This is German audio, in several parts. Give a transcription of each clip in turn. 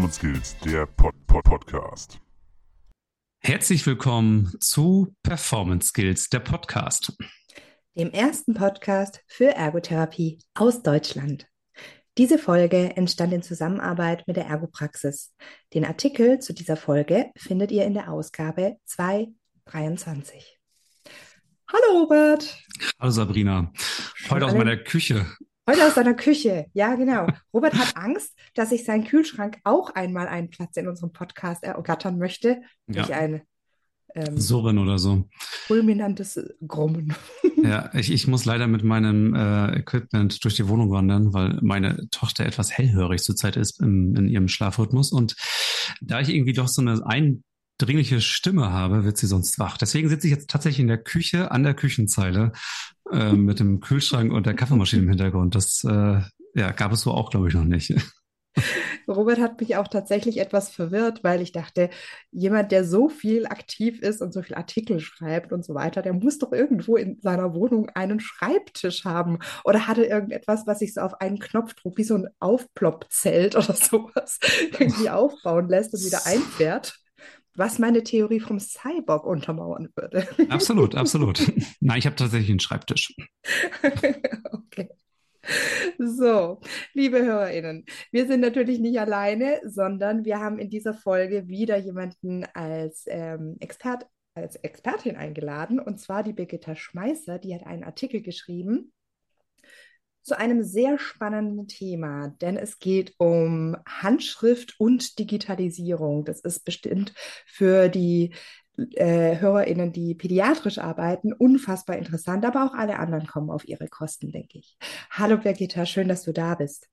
Performance Skills, der Pod -Pod Podcast. Herzlich willkommen zu Performance Skills, der Podcast. Dem ersten Podcast für Ergotherapie aus Deutschland. Diese Folge entstand in Zusammenarbeit mit der Ergopraxis. Den Artikel zu dieser Folge findet ihr in der Ausgabe 223. Hallo Robert. Hallo Sabrina. Heute aus meiner Küche. Heute aus seiner Küche, ja genau. Robert hat Angst, dass ich seinen Kühlschrank auch einmal einen Platz in unserem Podcast ergattern möchte. Ja. Durch ein ähm, Surren oder so. Fulminantes Grummen. Ja, ich, ich muss leider mit meinem äh, Equipment durch die Wohnung wandern, weil meine Tochter etwas hellhörig zurzeit ist im, in ihrem Schlafrhythmus. Und da ich irgendwie doch so eine eindringliche Stimme habe, wird sie sonst wach. Deswegen sitze ich jetzt tatsächlich in der Küche an der Küchenzeile äh, mit dem Kühlschrank und der Kaffeemaschine im Hintergrund. Das äh, ja, gab es so auch, glaube ich, noch nicht. Robert hat mich auch tatsächlich etwas verwirrt, weil ich dachte, jemand, der so viel aktiv ist und so viel Artikel schreibt und so weiter, der muss doch irgendwo in seiner Wohnung einen Schreibtisch haben oder hatte irgendetwas, was sich so auf einen Knopfdruck wie so ein Aufploppzelt oder sowas irgendwie aufbauen lässt und wieder einfährt. Was meine Theorie vom Cyborg untermauern würde. Absolut, absolut. Nein, ich habe tatsächlich einen Schreibtisch. okay. So, liebe HörerInnen, wir sind natürlich nicht alleine, sondern wir haben in dieser Folge wieder jemanden als ähm, Expert, als Expertin eingeladen, und zwar die Birgitta Schmeißer, die hat einen Artikel geschrieben zu einem sehr spannenden Thema, denn es geht um Handschrift und Digitalisierung. Das ist bestimmt für die äh, HörerInnen, die pädiatrisch arbeiten, unfassbar interessant, aber auch alle anderen kommen auf ihre Kosten, denke ich. Hallo Birgitta, schön, dass du da bist.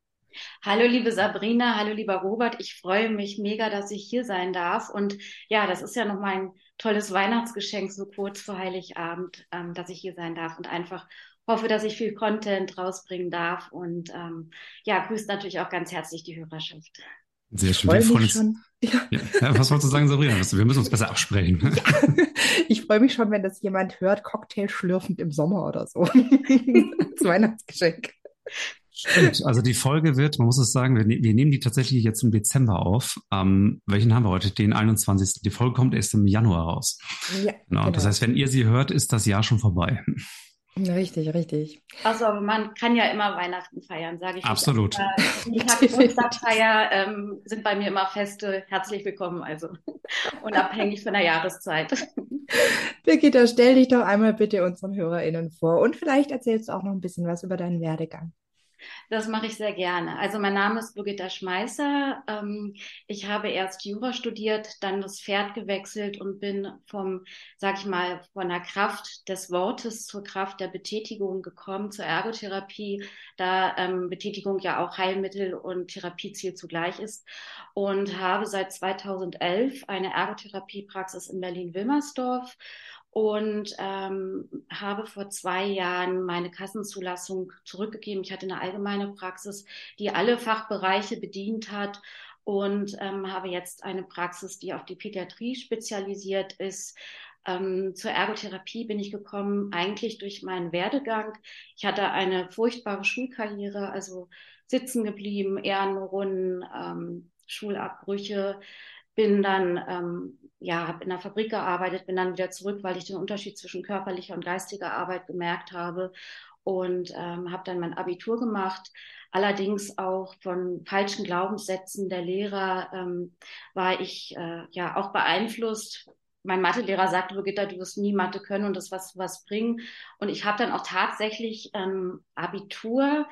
Hallo liebe Sabrina, hallo lieber Robert. Ich freue mich mega, dass ich hier sein darf. Und ja, das ist ja noch mein tolles Weihnachtsgeschenk so kurz vor Heiligabend, ähm, dass ich hier sein darf und einfach hoffe, dass ich viel Content rausbringen darf. Und ähm, ja, grüßt natürlich auch ganz herzlich die Hörerschaft. Sehr schön. Wir freuen uns. Schon. Ja. Ja, was wolltest du sagen, Sabrina? Wir müssen uns besser absprechen. Ja. Ich freue mich schon, wenn das jemand hört, Cocktail schlürfend im Sommer oder so. Als Weihnachtsgeschenk. Stimmt. Also die Folge wird, man muss es sagen, wir, ne-, wir nehmen die tatsächlich jetzt im Dezember auf. Ähm, welchen haben wir heute? Den 21. Die Folge kommt erst im Januar raus. Ja, genau. genau. Das heißt, wenn ihr sie hört, ist das Jahr schon vorbei. Richtig, richtig. Also aber man kann ja immer Weihnachten feiern, sage ich. Absolut. Die Geburtstagsfeier ähm, sind bei mir immer feste. Herzlich willkommen, also unabhängig von der Jahreszeit. Birgitta, stell dich doch einmal bitte unseren HörerInnen vor und vielleicht erzählst du auch noch ein bisschen was über deinen Werdegang. Das mache ich sehr gerne. Also mein Name ist Birgitta Schmeißer. Ähm, ich habe erst Jura studiert, dann das Pferd gewechselt und bin vom, sag ich mal, von der Kraft des Wortes zur Kraft der Betätigung gekommen, zur Ergotherapie, da ähm, Betätigung ja auch Heilmittel und Therapieziel zugleich ist und habe seit 2011 eine Ergotherapiepraxis in Berlin-Wilmersdorf und ähm, habe vor zwei Jahren meine Kassenzulassung zurückgegeben. Ich hatte eine allgemeine Praxis, die alle Fachbereiche bedient hat und ähm, habe jetzt eine Praxis, die auf die Pädiatrie spezialisiert ist. Ähm, zur Ergotherapie bin ich gekommen, eigentlich durch meinen Werdegang. Ich hatte eine furchtbare Schulkarriere, also sitzen geblieben, Ehrenrunden, ähm, Schulabbrüche, bin dann ähm, ja, habe in der Fabrik gearbeitet, bin dann wieder zurück, weil ich den Unterschied zwischen körperlicher und geistiger Arbeit gemerkt habe und ähm, habe dann mein Abitur gemacht. Allerdings auch von falschen Glaubenssätzen der Lehrer ähm, war ich äh, ja auch beeinflusst. Mein Mathelehrer sagte, Birgitta, du wirst nie Mathe können und das was was bringen. Und ich habe dann auch tatsächlich ähm, Abitur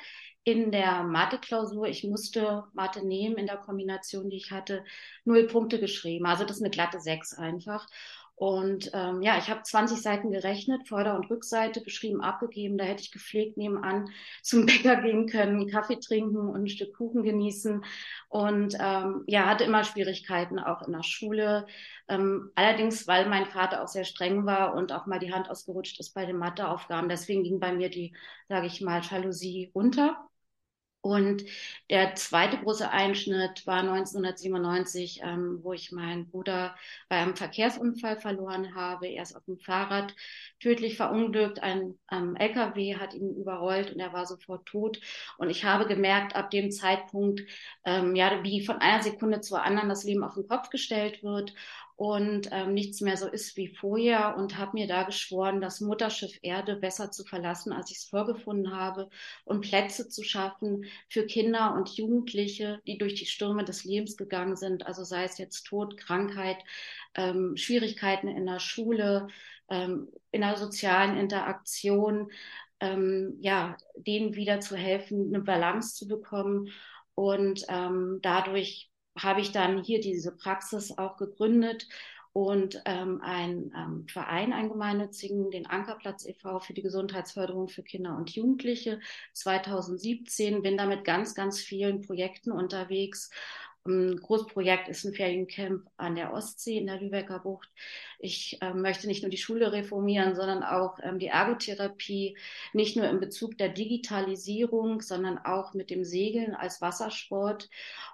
in der Mathe-Klausur, ich musste Mathe nehmen in der Kombination, die ich hatte, null Punkte geschrieben. Also das ist eine glatte Sechs einfach. Und ähm, ja, ich habe 20 Seiten gerechnet, Vorder- und Rückseite, beschrieben, abgegeben. Da hätte ich gepflegt nebenan zum Bäcker gehen können, Kaffee trinken und ein Stück Kuchen genießen. Und ähm, ja, hatte immer Schwierigkeiten auch in der Schule. Ähm, allerdings, weil mein Vater auch sehr streng war und auch mal die Hand ausgerutscht ist bei den Matheaufgaben. Deswegen ging bei mir die, sage ich mal, Jalousie runter. Und der zweite große Einschnitt war 1997, ähm, wo ich meinen Bruder bei einem Verkehrsunfall verloren habe. Er ist auf dem Fahrrad tödlich verunglückt. Ein ähm, LKW hat ihn überrollt und er war sofort tot. Und ich habe gemerkt, ab dem Zeitpunkt, ähm, ja, wie von einer Sekunde zur anderen das Leben auf den Kopf gestellt wird und ähm, nichts mehr so ist wie vorher und habe mir da geschworen, das Mutterschiff Erde besser zu verlassen, als ich es vorgefunden habe und Plätze zu schaffen für Kinder und Jugendliche, die durch die Stürme des Lebens gegangen sind, also sei es jetzt Tod, Krankheit, ähm, Schwierigkeiten in der Schule, ähm, in der sozialen Interaktion, ähm, ja, denen wieder zu helfen, eine Balance zu bekommen und ähm, dadurch habe ich dann hier diese Praxis auch gegründet und ähm, einen ähm, Verein, einen gemeinnützigen, den Ankerplatz e.V. für die Gesundheitsförderung für Kinder und Jugendliche 2017. Bin da mit ganz, ganz vielen Projekten unterwegs. Ein Großprojekt ist ein Feriencamp an der Ostsee in der Lübecker Bucht. Ich äh, möchte nicht nur die Schule reformieren, sondern auch ähm, die Ergotherapie, nicht nur in Bezug der Digitalisierung, sondern auch mit dem Segeln als Wassersport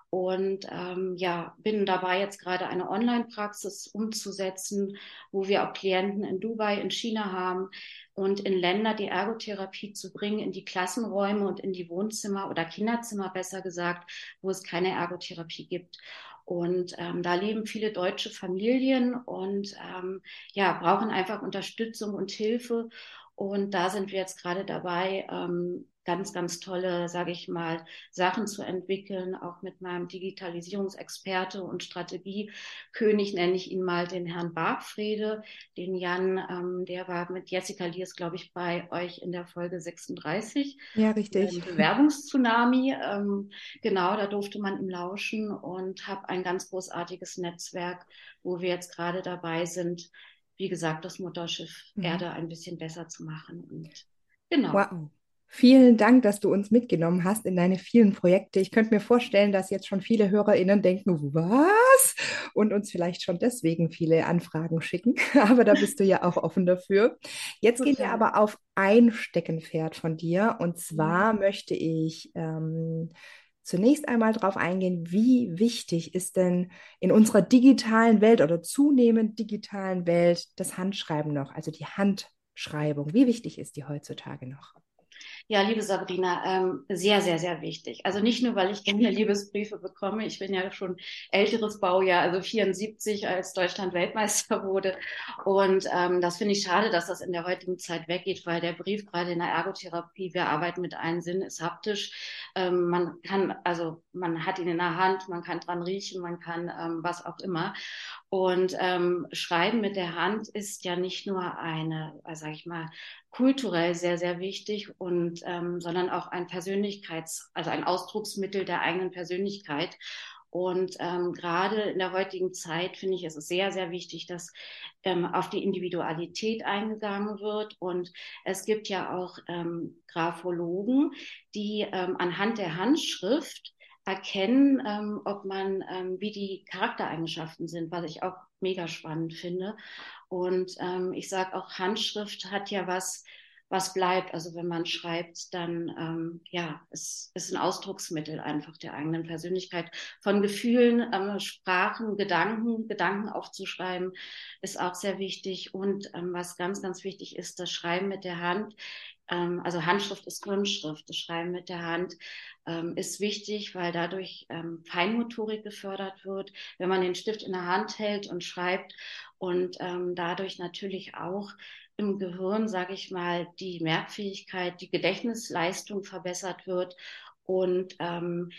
und ähm, ja, bin dabei jetzt gerade eine Online-Praxis umzusetzen, wo wir auch Klienten in Dubai, in China haben und in Länder die Ergotherapie zu bringen, in die Klassenräume und in die Wohnzimmer oder Kinderzimmer besser gesagt, wo es keine Ergotherapie gibt. Und ähm, da leben viele deutsche Familien und ähm, ja, brauchen einfach Unterstützung und Hilfe. Und da sind wir jetzt gerade dabei, ähm, ganz, ganz tolle, sage ich mal, Sachen zu entwickeln, auch mit meinem Digitalisierungsexperte und Strategiekönig, nenne ich ihn mal den Herrn Bargfrede, den Jan, ähm, der war mit Jessica Liers, glaube ich, bei euch in der Folge 36. Ja, richtig. Bewerbungstsunami. Ähm, genau, da durfte man ihm lauschen und habe ein ganz großartiges Netzwerk, wo wir jetzt gerade dabei sind, wie gesagt, das Mutterschiff mhm. Erde ein bisschen besser zu machen. Und genau. Wow. Vielen Dank, dass du uns mitgenommen hast in deine vielen Projekte. Ich könnte mir vorstellen, dass jetzt schon viele HörerInnen denken, was? Und uns vielleicht schon deswegen viele Anfragen schicken. Aber da bist du ja auch offen dafür. Jetzt Total. gehen wir aber auf ein Steckenpferd von dir. Und zwar mhm. möchte ich ähm, zunächst einmal darauf eingehen, wie wichtig ist denn in unserer digitalen Welt oder zunehmend digitalen Welt das Handschreiben noch, also die Handschreibung. Wie wichtig ist die heutzutage noch? Ja, liebe Sabrina, ähm, sehr, sehr, sehr wichtig. Also nicht nur, weil ich gerne Liebesbriefe bekomme. Ich bin ja schon älteres Baujahr, also 74, als Deutschland Weltmeister wurde. Und ähm, das finde ich schade, dass das in der heutigen Zeit weggeht, weil der Brief gerade in der Ergotherapie, wir arbeiten mit einem Sinn, ist haptisch. Ähm, man kann, also man hat ihn in der Hand, man kann dran riechen, man kann ähm, was auch immer. Und ähm, Schreiben mit der Hand ist ja nicht nur eine, äh, sage ich mal, kulturell sehr, sehr wichtig und ähm, sondern auch ein Persönlichkeits-, also ein Ausdrucksmittel der eigenen Persönlichkeit. Und ähm, gerade in der heutigen Zeit finde ich es sehr, sehr wichtig, dass ähm, auf die Individualität eingegangen wird. Und es gibt ja auch ähm, Graphologen, die ähm, anhand der Handschrift erkennen, ähm, ob man, ähm, wie die Charaktereigenschaften sind, was ich auch mega spannend finde. Und ähm, ich sage auch, Handschrift hat ja was, was bleibt. Also wenn man schreibt, dann ähm, ja, es ist ein Ausdrucksmittel einfach der eigenen Persönlichkeit. Von Gefühlen, ähm, Sprachen, Gedanken, Gedanken aufzuschreiben, ist auch sehr wichtig. Und ähm, was ganz, ganz wichtig ist, das Schreiben mit der Hand ähm, also Handschrift ist Kunstschrift, das Schreiben mit der Hand ähm, ist wichtig, weil dadurch ähm, Feinmotorik gefördert wird, wenn man den Stift in der Hand hält und schreibt und ähm, dadurch natürlich auch im Gehirn, sage ich mal, die Merkfähigkeit, die Gedächtnisleistung verbessert wird und ähm,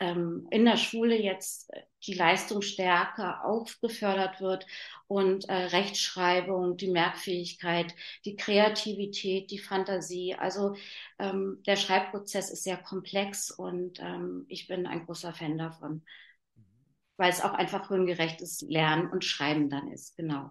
ähm, in der Schule jetzt die Leistungsstärke auch gefördert wird und äh, Rechtschreibung, die Merkfähigkeit, die Kreativität, die Fantasie. Also ähm, der Schreibprozess ist sehr komplex und ähm, ich bin ein großer Fan davon, weil es auch einfach hirngerechtes Lernen und Schreiben dann ist. Genau.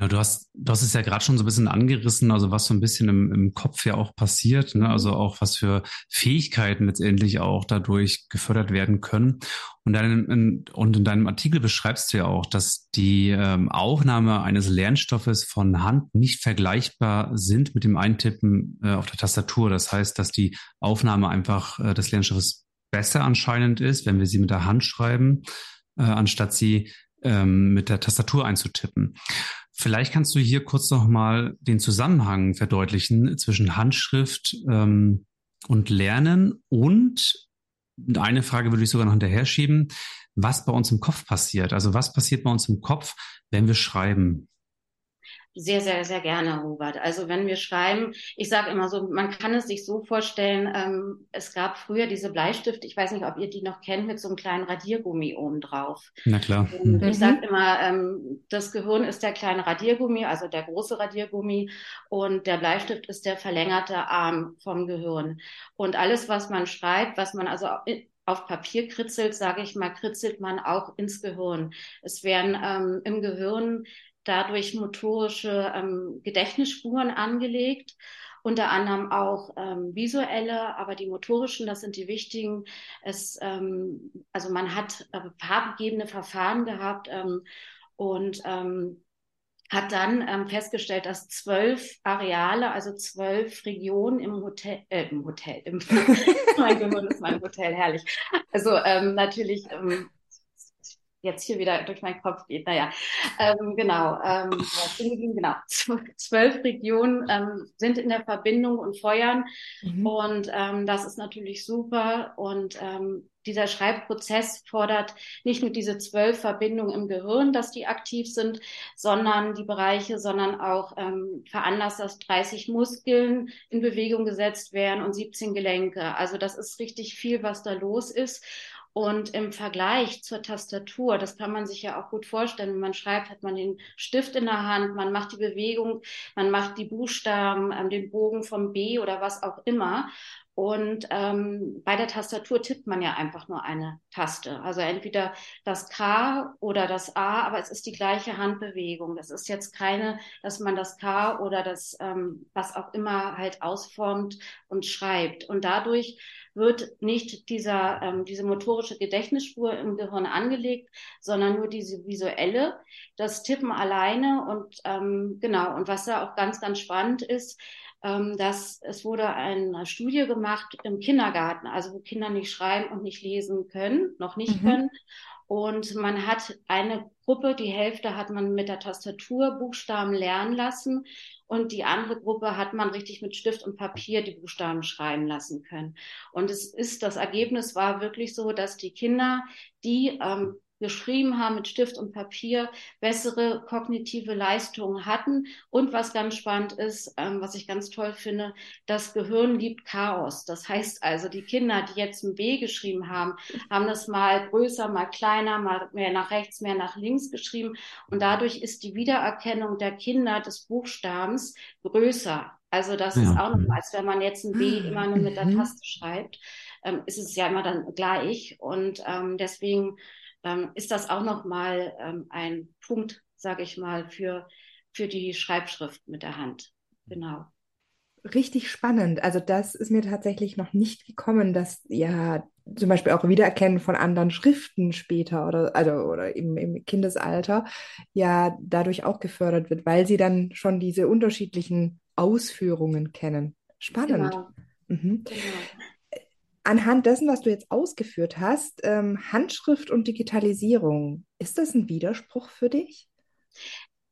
Ja, du hast, du hast es ja gerade schon so ein bisschen angerissen, also was so ein bisschen im, im Kopf ja auch passiert, ne? also auch was für Fähigkeiten letztendlich auch dadurch gefördert werden können. Und, dann in, und in deinem Artikel beschreibst du ja auch, dass die ähm, Aufnahme eines Lernstoffes von Hand nicht vergleichbar sind mit dem Eintippen äh, auf der Tastatur. Das heißt, dass die Aufnahme einfach äh, des Lernstoffes besser anscheinend ist, wenn wir sie mit der Hand schreiben, äh, anstatt sie ähm, mit der Tastatur einzutippen. Vielleicht kannst du hier kurz noch mal den Zusammenhang verdeutlichen zwischen Handschrift ähm, und Lernen und eine Frage würde ich sogar noch hinterher schieben, was bei uns im Kopf passiert. Also was passiert bei uns im Kopf, wenn wir schreiben? Sehr, sehr, sehr gerne, Hubert. Also wenn wir schreiben, ich sage immer so, man kann es sich so vorstellen, ähm, es gab früher diese Bleistifte, ich weiß nicht, ob ihr die noch kennt, mit so einem kleinen Radiergummi oben drauf. Na klar. Und mhm. Ich sage immer, ähm, das Gehirn ist der kleine Radiergummi, also der große Radiergummi und der Bleistift ist der verlängerte Arm vom Gehirn. Und alles, was man schreibt, was man also auf Papier kritzelt, sage ich mal, kritzelt man auch ins Gehirn. Es werden ähm, im Gehirn dadurch motorische ähm, Gedächtnisspuren angelegt, unter anderem auch ähm, visuelle, aber die motorischen, das sind die wichtigen. Es, ähm, also man hat äh, farbgebende Verfahren gehabt ähm, und ähm, hat dann ähm, festgestellt, dass zwölf Areale, also zwölf Regionen im Hotel, äh, im Hotel, im, mein Gehirn ist mein Hotel, herrlich. Also ähm, natürlich ähm, jetzt hier wieder durch meinen Kopf geht. Naja, ähm, genau. Ähm, genau. Zwölf Regionen ähm, sind in der Verbindung und feuern. Mhm. Und ähm, das ist natürlich super. Und ähm, dieser Schreibprozess fordert nicht nur diese zwölf Verbindungen im Gehirn, dass die aktiv sind, sondern die Bereiche, sondern auch ähm, veranlasst, dass 30 Muskeln in Bewegung gesetzt werden und 17 Gelenke. Also das ist richtig viel, was da los ist. Und im Vergleich zur Tastatur, das kann man sich ja auch gut vorstellen, wenn man schreibt, hat man den Stift in der Hand, man macht die Bewegung, man macht die Buchstaben, ähm, den Bogen vom B oder was auch immer. Und ähm, bei der Tastatur tippt man ja einfach nur eine Taste. Also entweder das K oder das A, aber es ist die gleiche Handbewegung. Das ist jetzt keine, dass man das K oder das, ähm, was auch immer halt ausformt und schreibt. Und dadurch wird nicht dieser, ähm, diese motorische Gedächtnisspur im Gehirn angelegt, sondern nur diese visuelle, das Tippen alleine und ähm, genau. Und was da auch ganz, ganz spannend ist, ähm, dass es wurde eine Studie gemacht im Kindergarten, also wo Kinder nicht schreiben und nicht lesen können, noch nicht mhm. können. Und man hat eine Gruppe, die Hälfte hat man mit der Tastatur Buchstaben lernen lassen und die andere Gruppe hat man richtig mit Stift und Papier die Buchstaben schreiben lassen können. Und es ist, das Ergebnis war wirklich so, dass die Kinder, die ähm, geschrieben haben mit Stift und Papier, bessere kognitive Leistungen hatten. Und was ganz spannend ist, ähm, was ich ganz toll finde, das Gehirn liebt Chaos. Das heißt also, die Kinder, die jetzt ein B geschrieben haben, haben das mal größer, mal kleiner, mal mehr nach rechts, mehr nach links geschrieben. Und dadurch ist die Wiedererkennung der Kinder des Buchstabens größer. Also das ja. ist auch noch, als wenn man jetzt ein B ah, immer nur mit der mhm. Taste schreibt, ähm, ist es ja immer dann gleich. Und ähm, deswegen ähm, ist das auch nochmal ähm, ein Punkt, sage ich mal, für, für die Schreibschrift mit der Hand. Genau. Richtig spannend. Also das ist mir tatsächlich noch nicht gekommen, dass ja zum Beispiel auch Wiedererkennen von anderen Schriften später oder also oder im, im Kindesalter ja dadurch auch gefördert wird, weil sie dann schon diese unterschiedlichen Ausführungen kennen. Spannend. Genau. Mhm. Genau anhand dessen, was du jetzt ausgeführt hast, ähm, Handschrift und Digitalisierung, ist das ein Widerspruch für dich?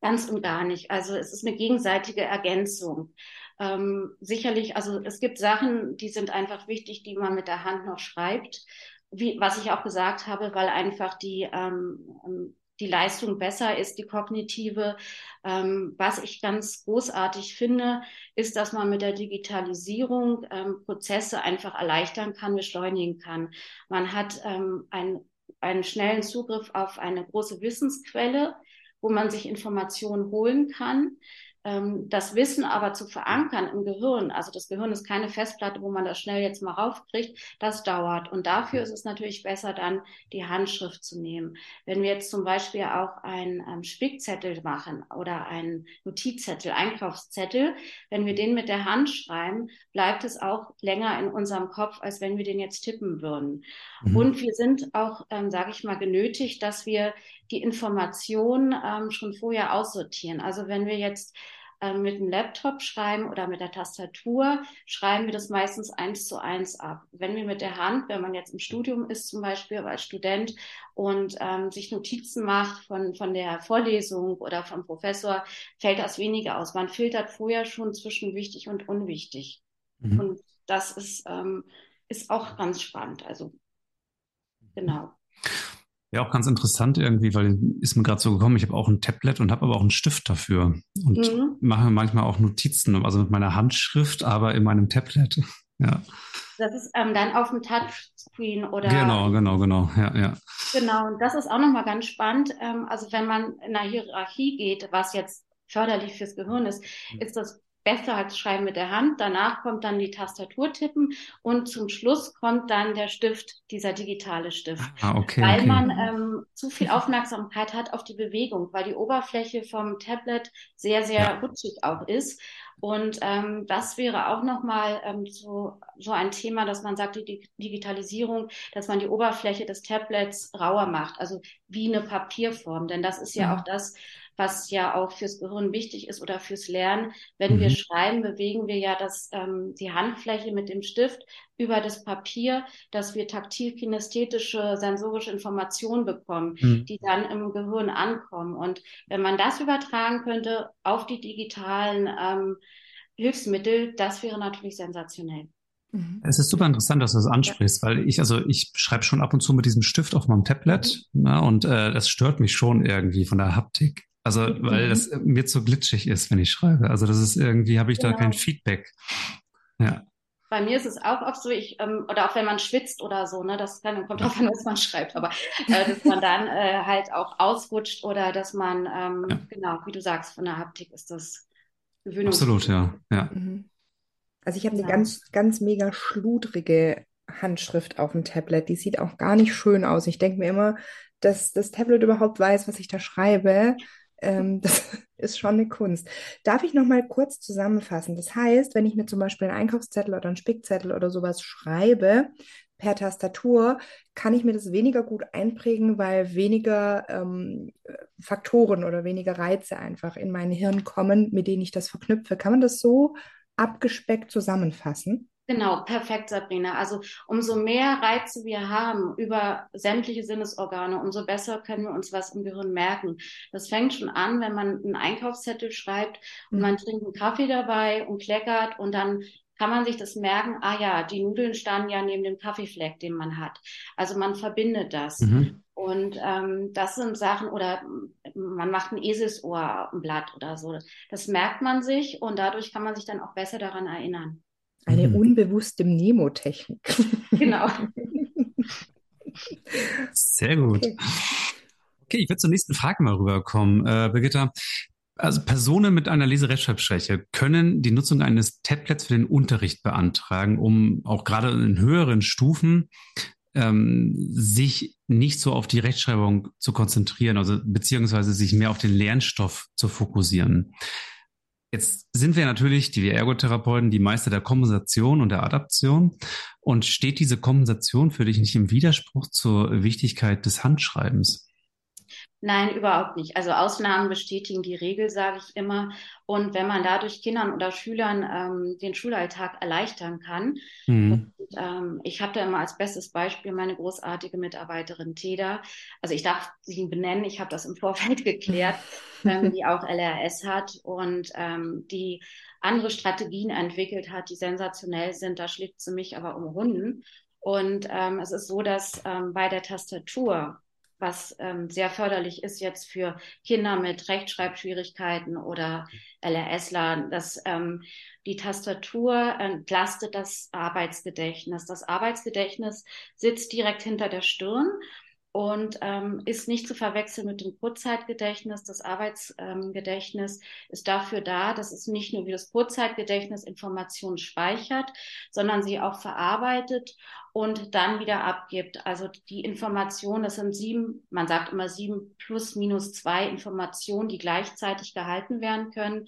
Ganz und gar nicht. Also es ist eine gegenseitige Ergänzung. Ähm, sicherlich, also es gibt Sachen, die sind einfach wichtig, die man mit der Hand noch schreibt. Wie, was ich auch gesagt habe, weil einfach die ähm, die Leistung besser ist, die kognitive. Ähm, was ich ganz großartig finde, ist, dass man mit der Digitalisierung ähm, Prozesse einfach erleichtern kann, beschleunigen kann. Man hat ähm, ein, einen schnellen Zugriff auf eine große Wissensquelle, wo man sich Informationen holen kann. Ähm, das Wissen aber zu verankern im Gehirn, also das Gehirn ist keine Festplatte, wo man das schnell jetzt mal raufkriegt, das dauert. Und dafür ist es natürlich besser, dann die Handschrift zu nehmen. Wenn wir jetzt zum Beispiel auch einen ähm, Spickzettel machen oder einen Notizzettel, Einkaufszettel, wenn wir den mit der Hand schreiben, bleibt es auch länger in unserem Kopf, als wenn wir den jetzt tippen würden. Mhm. Und wir sind auch, ähm, sage ich mal, genötigt, dass wir die Information ähm, schon vorher aussortieren. Also wenn wir jetzt ähm, mit dem Laptop schreiben oder mit der Tastatur, schreiben wir das meistens eins zu eins ab. Wenn wir mit der Hand, wenn man jetzt im Studium ist zum Beispiel als Student und ähm, sich Notizen macht von, von der Vorlesung oder vom Professor, fällt das weniger aus. Man filtert vorher schon zwischen wichtig und unwichtig. Mhm. Und das ist, ähm, ist auch ganz spannend. Also genau. Ja, auch ganz interessant irgendwie, weil ist mir gerade so gekommen, ich habe auch ein Tablet und habe aber auch einen Stift dafür und mhm. mache manchmal auch Notizen, also mit meiner Handschrift, aber in meinem Tablet. Ja. Das ist ähm, dann auf dem Touchscreen oder. Genau, genau, genau, ja, ja. Genau, und das ist auch nochmal ganz spannend. Ähm, also wenn man in einer Hierarchie geht, was jetzt förderlich fürs Gehirn ist, mhm. ist das besser als Schreiben mit der Hand. Danach kommt dann die Tastatur tippen und zum Schluss kommt dann der Stift, dieser digitale Stift. Ah, okay, weil okay. man ähm, zu viel Aufmerksamkeit hat auf die Bewegung, weil die Oberfläche vom Tablet sehr, sehr ja. rutschig auch ist. Und ähm, das wäre auch nochmal ähm, so, so ein Thema, dass man sagt, die Digitalisierung, dass man die Oberfläche des Tablets rauer macht, also wie eine Papierform. Denn das ist ja, ja. auch das, was ja auch fürs Gehirn wichtig ist oder fürs Lernen. Wenn mhm. wir schreiben, bewegen wir ja das, ähm, die Handfläche mit dem Stift über das Papier, dass wir taktil-kinästhetische, sensorische Informationen bekommen, mhm. die dann im Gehirn ankommen. Und wenn man das übertragen könnte auf die digitalen ähm, Hilfsmittel, das wäre natürlich sensationell. Mhm. Es ist super interessant, dass du das ansprichst, weil ich, also ich schreibe schon ab und zu mit diesem Stift auf meinem Tablet mhm. ne, und äh, das stört mich schon irgendwie von der Haptik. Also, weil das mir zu glitschig ist, wenn ich schreibe. Also, das ist irgendwie, habe ich genau. da kein Feedback. Ja. Bei mir ist es auch oft so, ich, ähm, oder auch wenn man schwitzt oder so, ne, das kann, kommt drauf an, was man schreibt, aber äh, dass man dann äh, halt auch ausrutscht oder dass man, ähm, ja. genau, wie du sagst, von der Haptik ist das Gewöhnung. Absolut, ja. ja. Mhm. Also ich habe eine ganz, ganz mega schludrige Handschrift auf dem Tablet. Die sieht auch gar nicht schön aus. Ich denke mir immer, dass das Tablet überhaupt weiß, was ich da schreibe. Ähm, das ist schon eine Kunst. Darf ich noch mal kurz zusammenfassen? Das heißt, wenn ich mir zum Beispiel einen Einkaufszettel oder einen Spickzettel oder sowas schreibe per Tastatur, kann ich mir das weniger gut einprägen, weil weniger ähm, Faktoren oder weniger Reize einfach in mein Hirn kommen, mit denen ich das verknüpfe. Kann man das so abgespeckt zusammenfassen? Genau, perfekt, Sabrina. Also umso mehr Reize wir haben über sämtliche Sinnesorgane, umso besser können wir uns was im Gehirn merken. Das fängt schon an, wenn man einen Einkaufszettel schreibt und mhm. man trinkt einen Kaffee dabei und kleckert und dann kann man sich das merken, ah ja, die Nudeln standen ja neben dem Kaffeefleck, den man hat. Also man verbindet das. Mhm. Und ähm, das sind Sachen, oder man macht ein Eselsohr ein Blatt oder so. Das merkt man sich und dadurch kann man sich dann auch besser daran erinnern. Eine mhm. unbewusste Mnemotechnik. Genau. Sehr gut. Okay. okay, ich würde zur nächsten Frage mal rüberkommen. Äh, Birgitta, also Personen mit einer Leserechtschreibschwäche können die Nutzung eines Tablets für den Unterricht beantragen, um auch gerade in höheren Stufen ähm, sich nicht so auf die Rechtschreibung zu konzentrieren, also beziehungsweise sich mehr auf den Lernstoff zu fokussieren. Jetzt sind wir natürlich, die Ergotherapeuten, die Meister der Kompensation und der Adaption. Und steht diese Kompensation für dich nicht im Widerspruch zur Wichtigkeit des Handschreibens? Nein, überhaupt nicht. Also Ausnahmen bestätigen die Regel, sage ich immer. Und wenn man dadurch Kindern oder Schülern ähm, den Schulalltag erleichtern kann, mhm. und, ähm, ich habe da immer als bestes Beispiel meine großartige Mitarbeiterin Teda. Also ich darf sie benennen, ich habe das im Vorfeld geklärt, ähm, die auch LRS hat und ähm, die andere Strategien entwickelt hat, die sensationell sind. Da schlägt sie mich aber um Runden. Und ähm, es ist so, dass ähm, bei der Tastatur was ähm, sehr förderlich ist jetzt für Kinder mit Rechtschreibschwierigkeiten oder LRSler, dass ähm, die Tastatur entlastet das Arbeitsgedächtnis. Das Arbeitsgedächtnis sitzt direkt hinter der Stirn und ähm, ist nicht zu verwechseln mit dem Kurzzeitgedächtnis. Das Arbeitsgedächtnis ähm, ist dafür da, dass es nicht nur wie das Kurzzeitgedächtnis Informationen speichert, sondern sie auch verarbeitet und dann wieder abgibt. Also die Informationen, das sind sieben, man sagt immer sieben plus minus zwei Informationen, die gleichzeitig gehalten werden können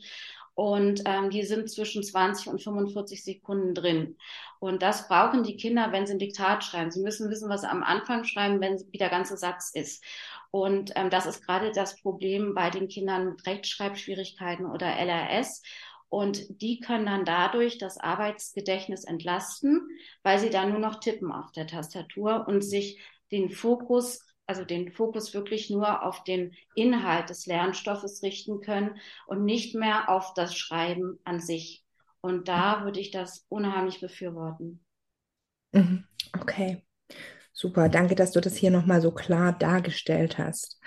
und ähm, die sind zwischen 20 und 45 Sekunden drin. Und das brauchen die Kinder, wenn sie ein Diktat schreiben. Sie müssen wissen, was sie am Anfang schreiben, wenn wie der ganze Satz ist. Und ähm, das ist gerade das Problem bei den Kindern mit Rechtschreibschwierigkeiten oder LRS. Und die können dann dadurch das Arbeitsgedächtnis entlasten, weil sie dann nur noch tippen auf der Tastatur und sich den Fokus also den Fokus wirklich nur auf den Inhalt des Lernstoffes richten können und nicht mehr auf das Schreiben an sich. Und da würde ich das unheimlich befürworten. Mhm. Okay, super. Danke, dass du das hier nochmal so klar dargestellt hast.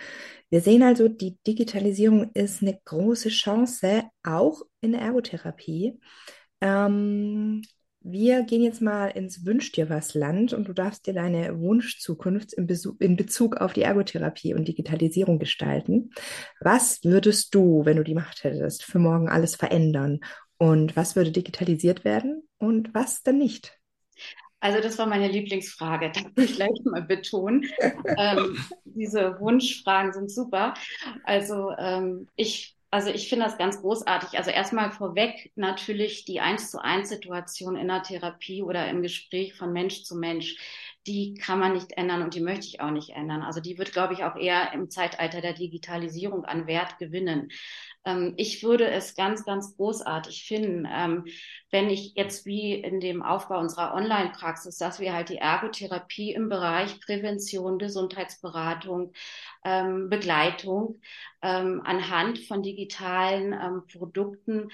Wir sehen also, die Digitalisierung ist eine große Chance, auch in der Ergotherapie. Ähm, wir gehen jetzt mal ins Wünsch dir was Land und du darfst dir deine Wunschzukunft in, in Bezug auf die Ergotherapie und Digitalisierung gestalten. Was würdest du, wenn du die Macht hättest, für morgen alles verändern? Und was würde digitalisiert werden und was denn nicht? Also das war meine Lieblingsfrage. Da will ich gleich mal betonen. ähm, diese Wunschfragen sind super. Also ähm, ich also ich finde das ganz großartig. Also erstmal vorweg natürlich die eins zu eins Situation in der Therapie oder im Gespräch von Mensch zu Mensch. Die kann man nicht ändern und die möchte ich auch nicht ändern. Also die wird, glaube ich, auch eher im Zeitalter der Digitalisierung an Wert gewinnen. Ähm, ich würde es ganz, ganz großartig finden, ähm, wenn ich jetzt wie in dem Aufbau unserer Online-Praxis, dass wir halt die Ergotherapie im Bereich Prävention, Gesundheitsberatung, ähm, Begleitung ähm, anhand von digitalen ähm, Produkten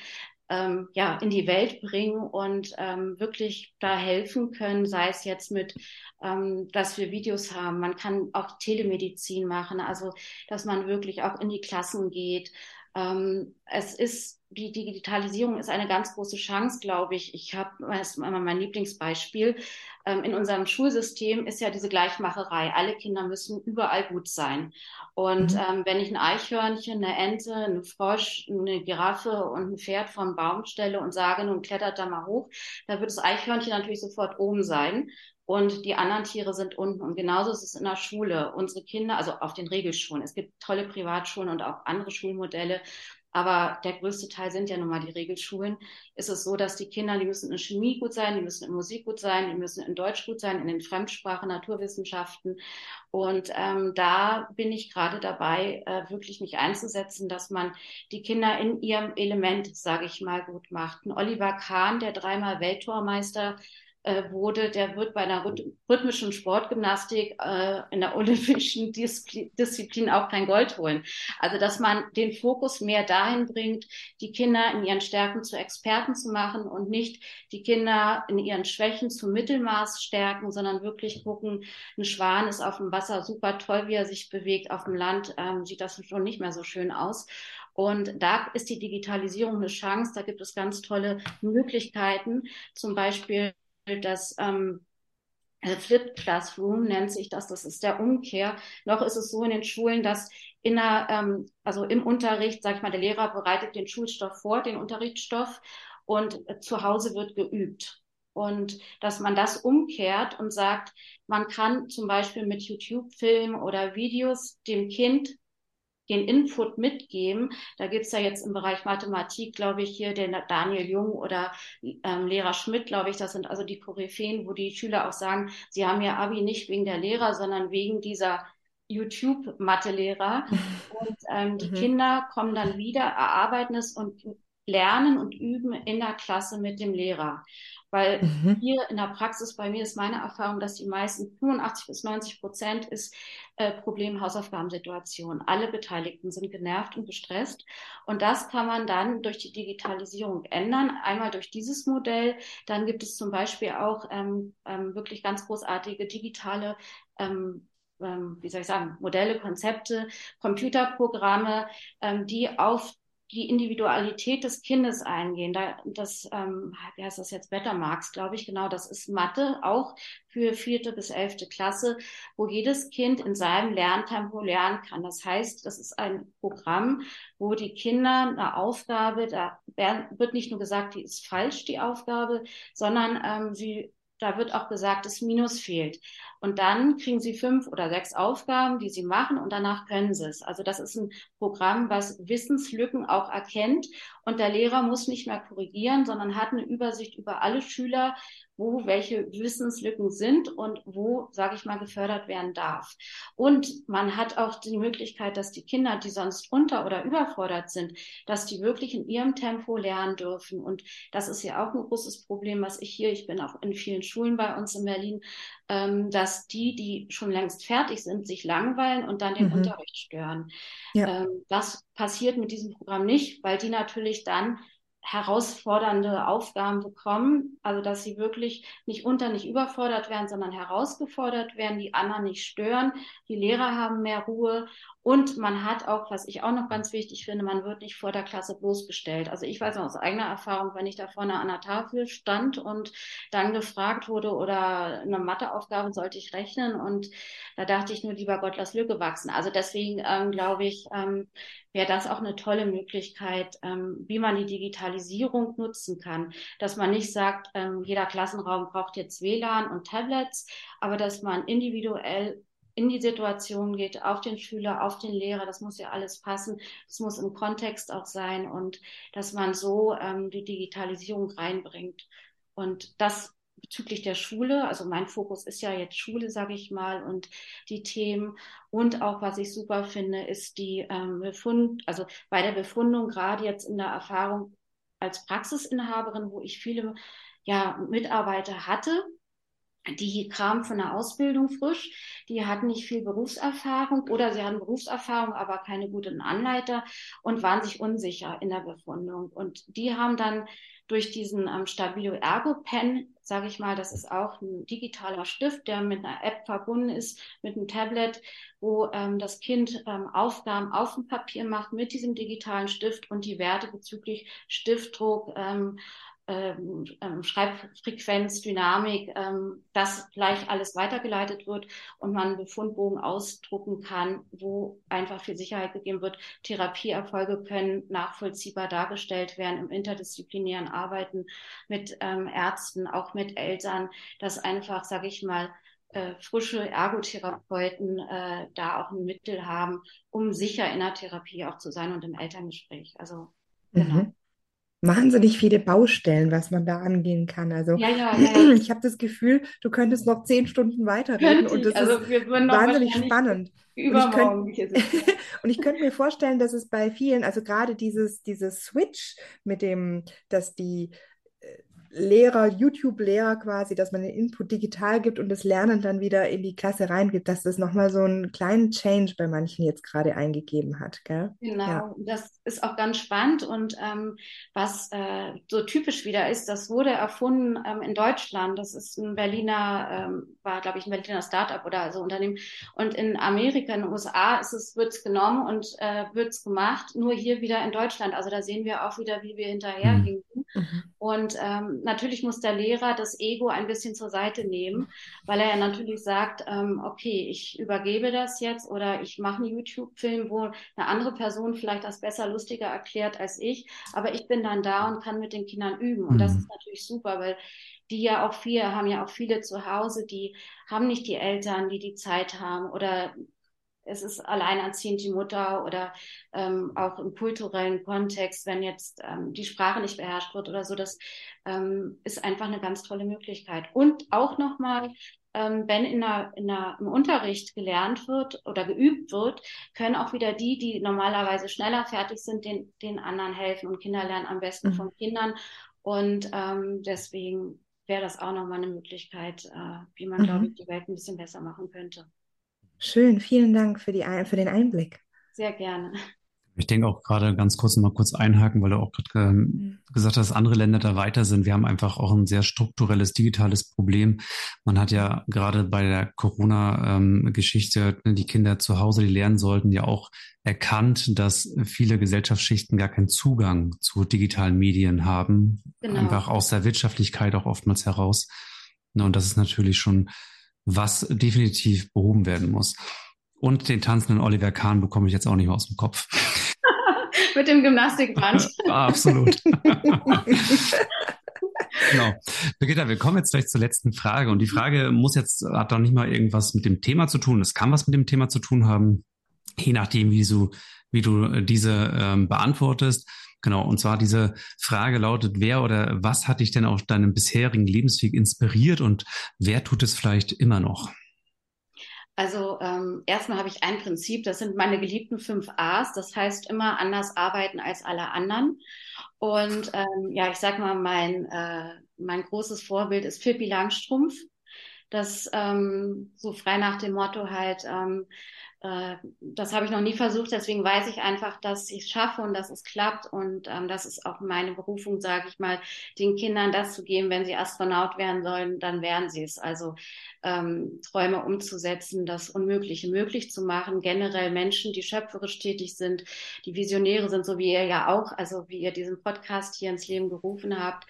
ähm, ja, in die Welt bringen und ähm, wirklich da helfen können, sei es jetzt mit, ähm, dass wir Videos haben. Man kann auch Telemedizin machen, also dass man wirklich auch in die Klassen geht, ähm, es ist, die Digitalisierung ist eine ganz große Chance, glaube ich. Ich habe, das ist immer mein Lieblingsbeispiel. Ähm, in unserem Schulsystem ist ja diese Gleichmacherei. Alle Kinder müssen überall gut sein. Und mhm. ähm, wenn ich ein Eichhörnchen, eine Ente, eine Frosch, eine Giraffe und ein Pferd vom Baum stelle und sage, nun klettert da mal hoch, da wird das Eichhörnchen natürlich sofort oben sein und die anderen Tiere sind unten. Und genauso ist es in der Schule. Unsere Kinder, also auf den Regelschulen, es gibt tolle Privatschulen und auch andere Schulmodelle, aber der größte Teil sind ja nun mal die Regelschulen. Ist es so, dass die Kinder, die müssen in Chemie gut sein, die müssen in Musik gut sein, die müssen in Deutsch gut sein, in den Fremdsprachen, Naturwissenschaften. Und ähm, da bin ich gerade dabei, äh, wirklich mich einzusetzen, dass man die Kinder in ihrem Element, sage ich mal, gut macht. Ein Oliver Kahn, der dreimal Welttormeister wurde, der wird bei einer rhythmischen Sportgymnastik äh, in der olympischen Disziplin auch kein Gold holen. Also dass man den Fokus mehr dahin bringt, die Kinder in ihren Stärken zu Experten zu machen und nicht die Kinder in ihren Schwächen zu Mittelmaß stärken, sondern wirklich gucken, ein Schwan ist auf dem Wasser super toll, wie er sich bewegt, auf dem Land ähm, sieht das schon nicht mehr so schön aus. Und da ist die Digitalisierung eine Chance. Da gibt es ganz tolle Möglichkeiten. Zum Beispiel das ähm, äh, Flip Classroom nennt sich das, das ist der Umkehr. Noch ist es so in den Schulen, dass in der, ähm, also im Unterricht, sag ich mal, der Lehrer bereitet den Schulstoff vor, den Unterrichtsstoff und äh, zu Hause wird geübt. Und dass man das umkehrt und sagt, man kann zum Beispiel mit YouTube-Filmen oder Videos dem Kind den Input mitgeben. Da gibt's ja jetzt im Bereich Mathematik, glaube ich, hier den Daniel Jung oder ähm, Lehrer Schmidt, glaube ich, das sind also die Koryphäen, wo die Schüler auch sagen, sie haben ihr Abi nicht wegen der Lehrer, sondern wegen dieser YouTube-Mathelehrer. Und ähm, die mhm. Kinder kommen dann wieder, erarbeiten es und lernen und üben in der Klasse mit dem Lehrer. Weil mhm. hier in der Praxis, bei mir ist meine Erfahrung, dass die meisten 85 bis 90 Prozent ist äh, Problem-Hausaufgabensituation. Alle Beteiligten sind genervt und gestresst. Und das kann man dann durch die Digitalisierung ändern. Einmal durch dieses Modell. Dann gibt es zum Beispiel auch ähm, ähm, wirklich ganz großartige digitale ähm, ähm wie soll ich sagen, Modelle, Konzepte, Computerprogramme, ähm, die auf die Individualität des Kindes eingehen. Da, das, ähm, wie heißt das jetzt, Bettermarks, glaube ich, genau, das ist Mathe, auch für vierte bis elfte Klasse, wo jedes Kind in seinem Lerntempo lernen kann. Das heißt, das ist ein Programm, wo die Kinder eine Aufgabe, da wird nicht nur gesagt, die ist falsch, die Aufgabe, sondern ähm, sie da wird auch gesagt, das Minus fehlt. Und dann kriegen sie fünf oder sechs Aufgaben, die sie machen und danach können sie es. Also das ist ein Programm, was Wissenslücken auch erkennt und der Lehrer muss nicht mehr korrigieren, sondern hat eine Übersicht über alle Schüler, wo welche Wissenslücken sind und wo, sage ich mal, gefördert werden darf. Und man hat auch die Möglichkeit, dass die Kinder, die sonst unter- oder überfordert sind, dass die wirklich in ihrem Tempo lernen dürfen. Und das ist ja auch ein großes Problem, was ich hier, ich bin auch in vielen Schulen bei uns in Berlin, ähm, dass die, die schon längst fertig sind, sich langweilen und dann den mhm. Unterricht stören. Ja. Ähm, das passiert mit diesem Programm nicht, weil die natürlich dann herausfordernde Aufgaben bekommen, also dass sie wirklich nicht unter, nicht überfordert werden, sondern herausgefordert werden, die anderen nicht stören, die Lehrer haben mehr Ruhe und man hat auch, was ich auch noch ganz wichtig finde, man wird nicht vor der Klasse bloßgestellt. Also ich weiß aus eigener Erfahrung, wenn ich da vorne an der Tafel stand und dann gefragt wurde oder eine Matheaufgabe sollte ich rechnen und da dachte ich nur, lieber Gott, lass Lücke wachsen. Also deswegen ähm, glaube ich, ähm, wäre das auch eine tolle Möglichkeit, ähm, wie man die Digitalisierung nutzen kann. Dass man nicht sagt, ähm, jeder Klassenraum braucht jetzt WLAN und Tablets, aber dass man individuell in die Situation geht, auf den Schüler, auf den Lehrer. Das muss ja alles passen. Das muss im Kontext auch sein und dass man so ähm, die Digitalisierung reinbringt. Und das bezüglich der Schule, also mein Fokus ist ja jetzt Schule, sage ich mal, und die Themen. Und auch, was ich super finde, ist die ähm, Befund, also bei der Befundung, gerade jetzt in der Erfahrung als Praxisinhaberin, wo ich viele ja, Mitarbeiter hatte, die kamen von der Ausbildung frisch, die hatten nicht viel Berufserfahrung oder sie hatten Berufserfahrung, aber keine guten Anleiter und waren sich unsicher in der Befundung. Und die haben dann durch diesen ähm, Stabilo Ergo Pen, sage ich mal, das ist auch ein digitaler Stift, der mit einer App verbunden ist, mit einem Tablet, wo ähm, das Kind ähm, Aufgaben auf dem Papier macht mit diesem digitalen Stift und die Werte bezüglich Stiftdruck, ähm, ähm, ähm, Schreibfrequenz, Dynamik, ähm, das gleich alles weitergeleitet wird und man einen Befundbogen ausdrucken kann, wo einfach viel Sicherheit gegeben wird. Therapieerfolge können nachvollziehbar dargestellt werden im interdisziplinären Arbeiten mit ähm, Ärzten, auch mit Eltern, dass einfach, sage ich mal, äh, frische Ergotherapeuten äh, da auch ein Mittel haben, um sicher in der Therapie auch zu sein und im Elterngespräch. Also genau. Mhm wahnsinnig viele Baustellen, was man da angehen kann. Also ja, ja, ja. ich habe das Gefühl, du könntest noch zehn Stunden weiterreden und das also, ist wahnsinnig spannend. Und ich, könnt, und ich könnte mir vorstellen, dass es bei vielen, also gerade dieses, dieses Switch mit dem, dass die Lehrer, YouTube-Lehrer quasi, dass man den Input digital gibt und das Lernen dann wieder in die Klasse reingibt, dass das nochmal so einen kleinen Change bei manchen jetzt gerade eingegeben hat. Gell? Genau, ja. das ist auch ganz spannend und ähm, was äh, so typisch wieder ist, das wurde erfunden ähm, in Deutschland. Das ist ein Berliner, ähm, war glaube ich ein Berliner Startup oder so Unternehmen. Und in Amerika, in den USA ist es, wird es genommen und äh, wird es gemacht, nur hier wieder in Deutschland. Also da sehen wir auch wieder, wie wir hinterherhinken. Mhm. Und ähm, natürlich muss der Lehrer das Ego ein bisschen zur Seite nehmen, weil er ja natürlich sagt, ähm, okay, ich übergebe das jetzt oder ich mache einen YouTube-Film, wo eine andere Person vielleicht das besser, lustiger erklärt als ich, aber ich bin dann da und kann mit den Kindern üben. Und das mhm. ist natürlich super, weil die ja auch viele, haben ja auch viele zu Hause, die haben nicht die Eltern, die die Zeit haben oder es ist alleinerziehend die Mutter oder ähm, auch im kulturellen Kontext, wenn jetzt ähm, die Sprache nicht beherrscht wird oder so, das ähm, ist einfach eine ganz tolle Möglichkeit. Und auch nochmal, ähm, wenn in der, in der, im Unterricht gelernt wird oder geübt wird, können auch wieder die, die normalerweise schneller fertig sind, den, den anderen helfen. Und Kinder lernen am besten mhm. von Kindern. Und ähm, deswegen wäre das auch nochmal eine Möglichkeit, äh, wie man, mhm. glaube ich, die Welt ein bisschen besser machen könnte. Schön, vielen Dank für, die, für den Einblick. Sehr gerne. Ich denke auch gerade ganz kurz mal kurz einhaken, weil du auch gerade ähm, mhm. gesagt hast, dass andere Länder da weiter sind. Wir haben einfach auch ein sehr strukturelles digitales Problem. Man hat ja gerade bei der Corona-Geschichte ähm, die Kinder zu Hause, die lernen sollten, ja auch erkannt, dass viele Gesellschaftsschichten gar keinen Zugang zu digitalen Medien haben. Genau. Einfach aus der Wirtschaftlichkeit auch oftmals heraus. Und das ist natürlich schon was definitiv behoben werden muss. Und den tanzenden Oliver Kahn bekomme ich jetzt auch nicht mehr aus dem Kopf. Mit dem Gymnastikband. Absolut. genau. Birgitta, wir kommen jetzt gleich zur letzten Frage. Und die Frage muss jetzt, hat doch nicht mal irgendwas mit dem Thema zu tun. Es kann was mit dem Thema zu tun haben, je nachdem, wie du, wie du diese ähm, beantwortest. Genau, und zwar diese Frage lautet, wer oder was hat dich denn auf deinem bisherigen Lebensweg inspiriert und wer tut es vielleicht immer noch? Also ähm, erstmal habe ich ein Prinzip, das sind meine geliebten fünf A's. Das heißt immer anders arbeiten als alle anderen. Und ähm, ja, ich sag mal, mein, äh, mein großes Vorbild ist Pippi Langstrumpf. Das ähm, so frei nach dem Motto halt, ähm, äh, das habe ich noch nie versucht, deswegen weiß ich einfach, dass ich es schaffe und dass es klappt und ähm, das ist auch meine Berufung, sage ich mal, den Kindern das zu geben, wenn sie Astronaut werden sollen, dann werden sie es. Also ähm, Träume umzusetzen, das Unmögliche möglich zu machen, generell Menschen, die schöpferisch tätig sind, die Visionäre sind, so wie ihr ja auch, also wie ihr diesen Podcast hier ins Leben gerufen habt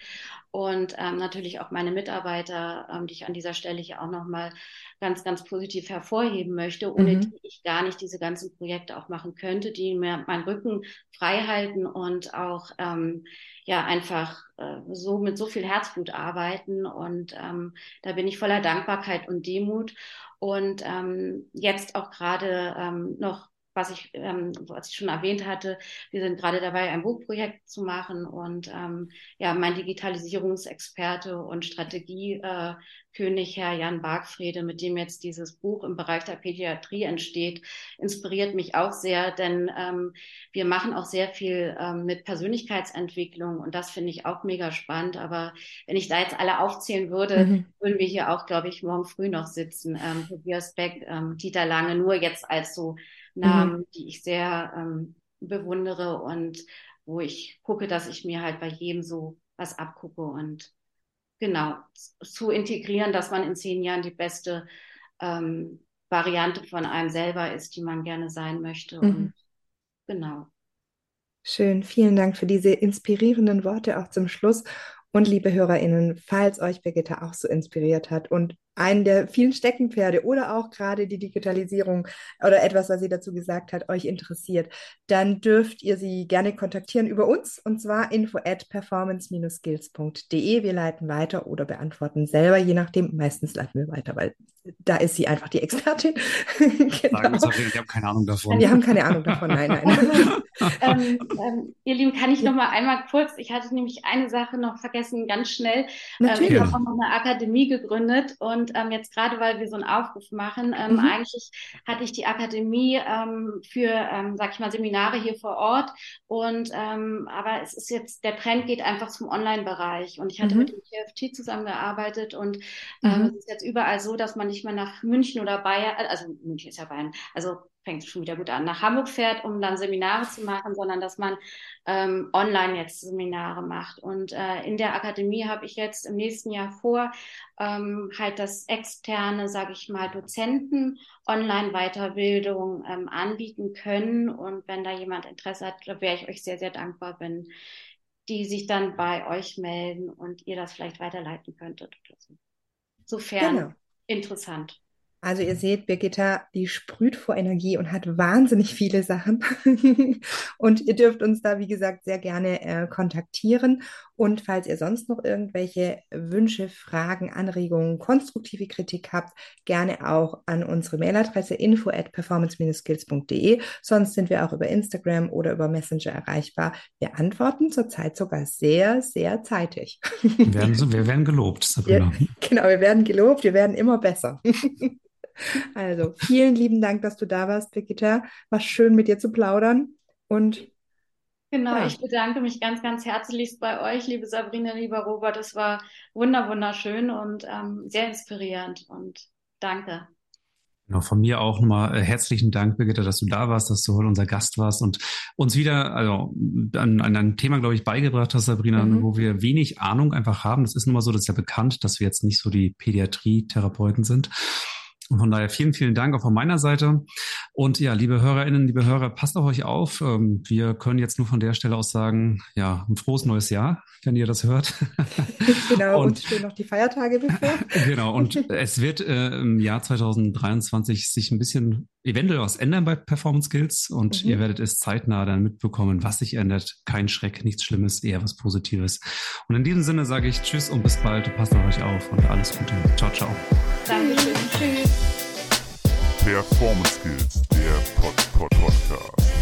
und ähm, natürlich auch meine Mitarbeiter, ähm, die ich an dieser Stelle hier auch nochmal ganz, ganz positiv hervorheben möchte, ohne mhm. die ich gar nicht diese ganzen Projekte auch machen könnte, die mir meinen Rücken frei halten und auch ähm, ja einfach äh, so mit so viel Herzblut arbeiten. Und ähm, da bin ich voller Dankbarkeit und Demut. Und ähm, jetzt auch gerade ähm, noch was ich, ähm, was ich schon erwähnt hatte, wir sind gerade dabei, ein Buchprojekt zu machen und ähm, ja, mein Digitalisierungsexperte und Strategiekönig, äh, Herr Jan Bargfrede, mit dem jetzt dieses Buch im Bereich der Pädiatrie entsteht, inspiriert mich auch sehr, denn ähm, wir machen auch sehr viel ähm, mit Persönlichkeitsentwicklung und das finde ich auch mega spannend. Aber wenn ich da jetzt alle aufzählen würde, mhm. würden wir hier auch, glaube ich, morgen früh noch sitzen. Ähm, Tobias Beck, ähm, Dieter Lange, nur jetzt als so Namen, mhm. die ich sehr ähm, bewundere und wo ich gucke, dass ich mir halt bei jedem so was abgucke und genau zu integrieren, dass man in zehn Jahren die beste ähm, Variante von einem selber ist, die man gerne sein möchte. Mhm. Und genau. Schön, vielen Dank für diese inspirierenden Worte auch zum Schluss. Und liebe HörerInnen, falls euch Birgitta auch so inspiriert hat und einen der vielen Steckenpferde oder auch gerade die Digitalisierung oder etwas, was sie dazu gesagt hat, euch interessiert, dann dürft ihr sie gerne kontaktieren über uns und zwar info at performance-skills.de. Wir leiten weiter oder beantworten selber, je nachdem. Meistens leiten wir weiter, weil da ist sie einfach die Expertin. genau. Sagen, die haben keine Ahnung davon. Die haben keine Ahnung davon, nein, nein. ähm, ähm, ihr Lieben, kann ich noch mal einmal kurz, ich hatte nämlich eine Sache noch vergessen, ganz schnell. Natürlich. Ähm, ich habe auch noch eine Akademie gegründet und und ähm, jetzt gerade, weil wir so einen Aufruf machen, ähm, mhm. eigentlich hatte ich die Akademie ähm, für, ähm, sag ich mal, Seminare hier vor Ort. Und ähm, aber es ist jetzt, der Trend geht einfach zum Online-Bereich. Und ich hatte mhm. mit dem TFT zusammengearbeitet und ähm, mhm. es ist jetzt überall so, dass man nicht mehr nach München oder Bayern, also München ist ja Bayern, also fängt es schon wieder gut an, nach Hamburg fährt, um dann Seminare zu machen, sondern dass man ähm, online jetzt Seminare macht. Und äh, in der Akademie habe ich jetzt im nächsten Jahr vor, ähm, halt das externe, sage ich mal, Dozenten Online-Weiterbildung ähm, anbieten können. Und wenn da jemand Interesse hat, wäre ich euch sehr, sehr dankbar, wenn die sich dann bei euch melden und ihr das vielleicht weiterleiten könntet. Sofern genau. interessant. Also ihr seht, Birgitta, die sprüht vor Energie und hat wahnsinnig viele Sachen. und ihr dürft uns da, wie gesagt, sehr gerne äh, kontaktieren. Und falls ihr sonst noch irgendwelche Wünsche, Fragen, Anregungen, konstruktive Kritik habt, gerne auch an unsere Mailadresse info at performance-skills.de. Sonst sind wir auch über Instagram oder über Messenger erreichbar. Wir antworten zurzeit sogar sehr, sehr zeitig. Wir werden, wir werden gelobt, Sabrina. Ja, genau, wir werden gelobt, wir werden immer besser. Also, vielen lieben Dank, dass du da warst, Birgitta. War schön, mit dir zu plaudern. Und Genau, ja. ich bedanke mich ganz, ganz herzlichst bei euch, liebe Sabrina, lieber Robert. Es war wunder, wunderschön und ähm, sehr inspirierend und danke. Genau, von mir auch nochmal äh, herzlichen Dank, Birgitta, dass du da warst, dass du heute unser Gast warst und uns wieder also, an, an ein Thema, glaube ich, beigebracht hast, Sabrina, mhm. wo wir wenig Ahnung einfach haben. Das ist nun mal so, das ist ja bekannt, dass wir jetzt nicht so die Pädiatrie-Therapeuten sind. Und von daher vielen, vielen Dank auch von meiner Seite. Und ja, liebe Hörerinnen, liebe Hörer, passt auf euch auf. Ähm, wir können jetzt nur von der Stelle aus sagen, ja, ein frohes neues Jahr, wenn ihr das hört. genau, und, und stehen noch die Feiertage bevor. genau, und es wird äh, im Jahr 2023 sich ein bisschen eventuell was ändern bei Performance Skills und mhm. ihr werdet es zeitnah dann mitbekommen, was sich ändert. Kein Schreck, nichts Schlimmes, eher was Positives. Und in diesem Sinne sage ich Tschüss und bis bald. Passt auf euch auf und alles Gute. Ciao, ciao. Dankeschön. Tschüss. Performance Skills, der Pod -Pod Podcast.